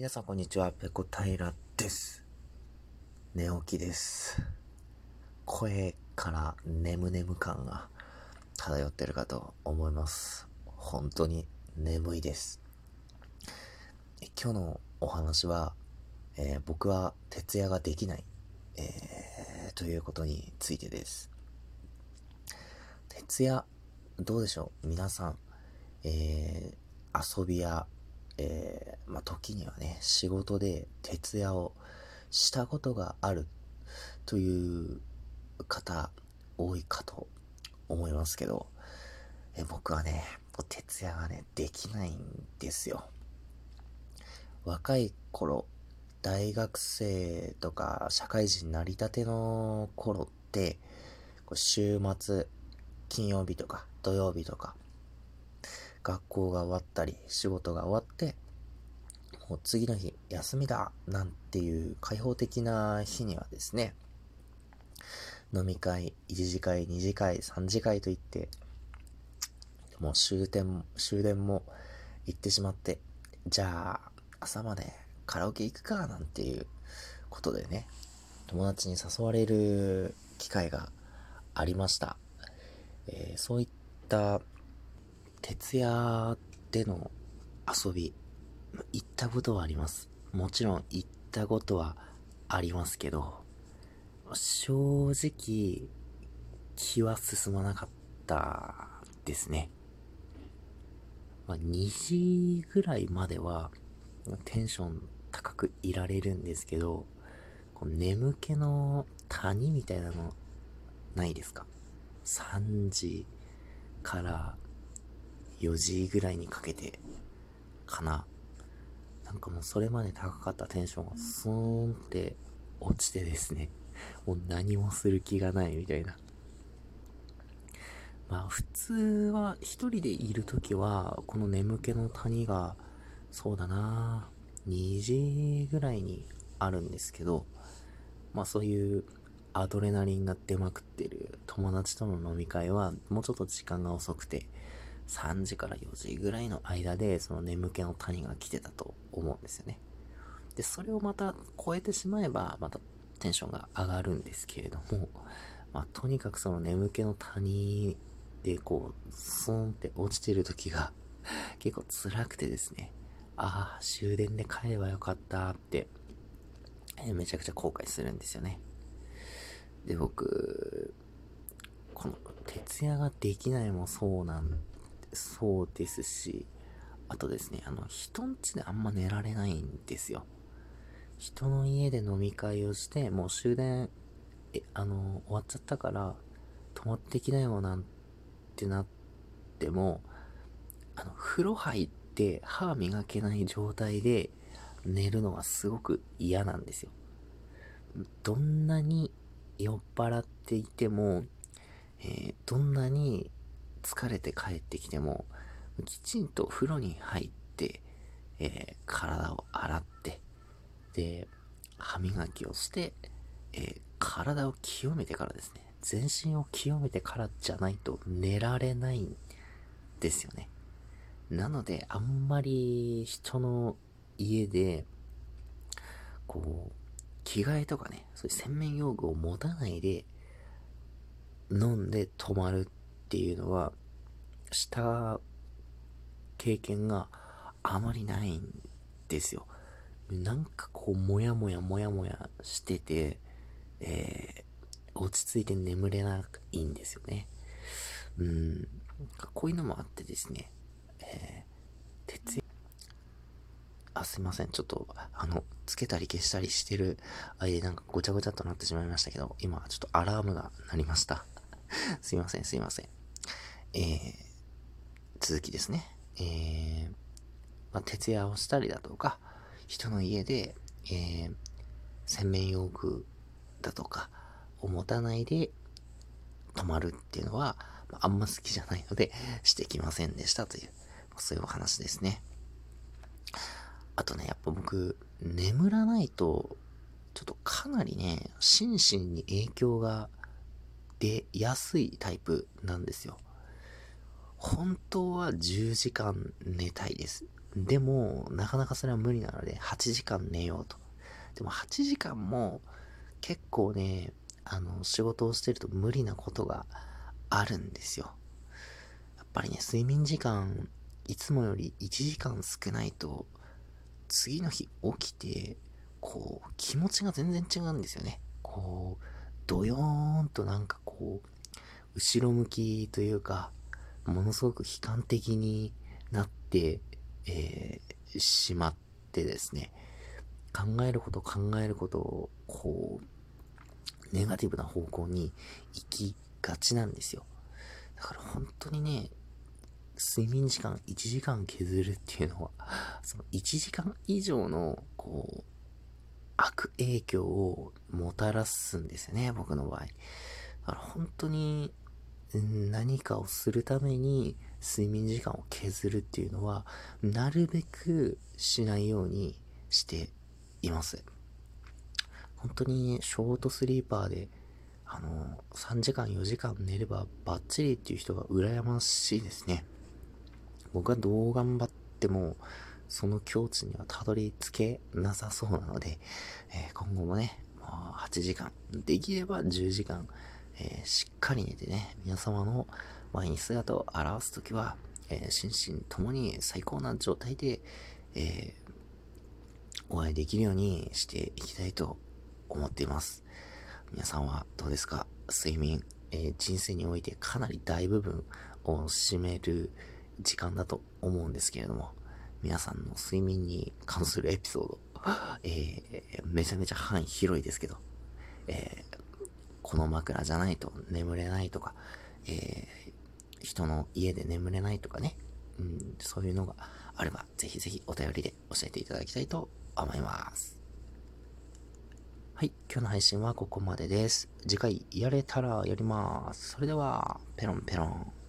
皆さんこんにちは、ペコ平です。寝起きです。声から眠々感が漂ってるかと思います。本当に眠いです。今日のお話は、えー、僕は徹夜ができない、えー、ということについてです。徹夜、どうでしょう？皆さん、えー、遊びやえー、まあ、時にはね、仕事で徹夜をしたことがあるという方多いかと思いますけど、え僕はね、徹夜がね、できないんですよ。若い頃、大学生とか社会人になりたての頃って、週末、金曜日とか土曜日とか、学校が終わったり、仕事が終わって、もう次の日、休みだなんていう開放的な日にはですね、飲み会、1次会、2次会、3次会といって、もう終電、終電も行ってしまって、じゃあ、朝までカラオケ行くかなんていうことでね、友達に誘われる機会がありました。えー、そういった徹夜での遊び、行ったことはあります。もちろん行ったことはありますけど、正直、気は進まなかったですね。まあ、2時ぐらいまではテンション高くいられるんですけど、こう眠気の谷みたいなのないですか ?3 時から4時ぐらいにかけてかな。なんかもうそれまで高かったテンションがスーンって落ちてですね、もう何もする気がないみたいな。まあ普通は一人でいるときは、この眠気の谷が、そうだな2時ぐらいにあるんですけど、まあそういうアドレナリンが出まくってる友達との飲み会はもうちょっと時間が遅くて、3時から4時ぐらいの間で、その眠気の谷が来てたと思うんですよね。で、それをまた超えてしまえば、またテンションが上がるんですけれども、まあ、とにかくその眠気の谷でこう、スーンって落ちてる時が結構辛くてですね、ああ、終電で帰ればよかったって、えめちゃくちゃ後悔するんですよね。で、僕、この徹夜ができないもそうなんそうですし、あとですね、あの、人ん家であんま寝られないんですよ。人の家で飲み会をして、もう終電、え、あの、終わっちゃったから、泊まってきなよなんてなっても、あの、風呂入って歯磨けない状態で寝るのがすごく嫌なんですよ。どんなに酔っ払っていても、えー、どんなに疲れて帰ってきても、きちんと風呂に入って、えー、体を洗って、で、歯磨きをして、えー、体を清めてからですね、全身を清めてからじゃないと寝られないんですよね。なので、あんまり人の家で、こう、着替えとかね、そういう洗面用具を持たないで、飲んで泊まるっていうのは、した経験があまりないんですよ。なんかこう、もやもやもやもやしてて、えー、落ち着いて眠れないんですよね。うん、こういうのもあってですね、えー、徹夜、あ、すいません。ちょっと、あの、つけたり消したりしてる間なんかごちゃごちゃっとなってしまいましたけど、今ちょっとアラームが鳴りました。すいません、すいません。えー、続きですね。えー、まあ、徹夜をしたりだとか、人の家で、えー、洗面用具だとかを持たないで泊まるっていうのは、まあ、あんま好きじゃないのでしてきませんでしたという、そういうお話ですね。あとね、やっぱ僕、眠らないと、ちょっとかなりね、心身に影響が出やすいタイプなんですよ。本当は10時間寝たいです。でも、なかなかそれは無理なので、8時間寝ようと。でも8時間も結構ね、あの、仕事をしてると無理なことがあるんですよ。やっぱりね、睡眠時間、いつもより1時間少ないと、次の日起きて、こう、気持ちが全然違うんですよね。こう、ドヨーンとなんかこう、後ろ向きというか、ものすごく悲観的になって、えー、しまってですね、考えること考えることを、こう、ネガティブな方向に行きがちなんですよ。だから本当にね、睡眠時間1時間削るっていうのは、その1時間以上の、こう、悪影響をもたらすんですよね、僕の場合。だから本当に何かをするために睡眠時間を削るっていうのは、なるべくしないようにしています。本当にショートスリーパーで、あの、3時間4時間寝ればバッチリっていう人が羨ましいですね。僕はどう頑張っても、その境地にはたどり着けなさそうなので、えー、今後もね、まあ、8時間、できれば10時間、えー、しっかり寝てね、皆様の前に姿を現すときは、えー、心身ともに最高な状態で、えお会いできるようにしていきたいと思っています。皆さんはどうですか？睡眠、え人生においてかなり大部分を占める時間だと思うんですけれども、皆さんの睡眠に関するエピソード、えー、めちゃめちゃ範囲広いですけど、えー、この枕じゃないと眠れないとか、えー、人の家で眠れないとかね、うん、そういうのがあれば、ぜひぜひお便りで教えていただきたいと思います。はい、今日の配信はここまでです。次回やれたらやります。それでは、ペロンペロン。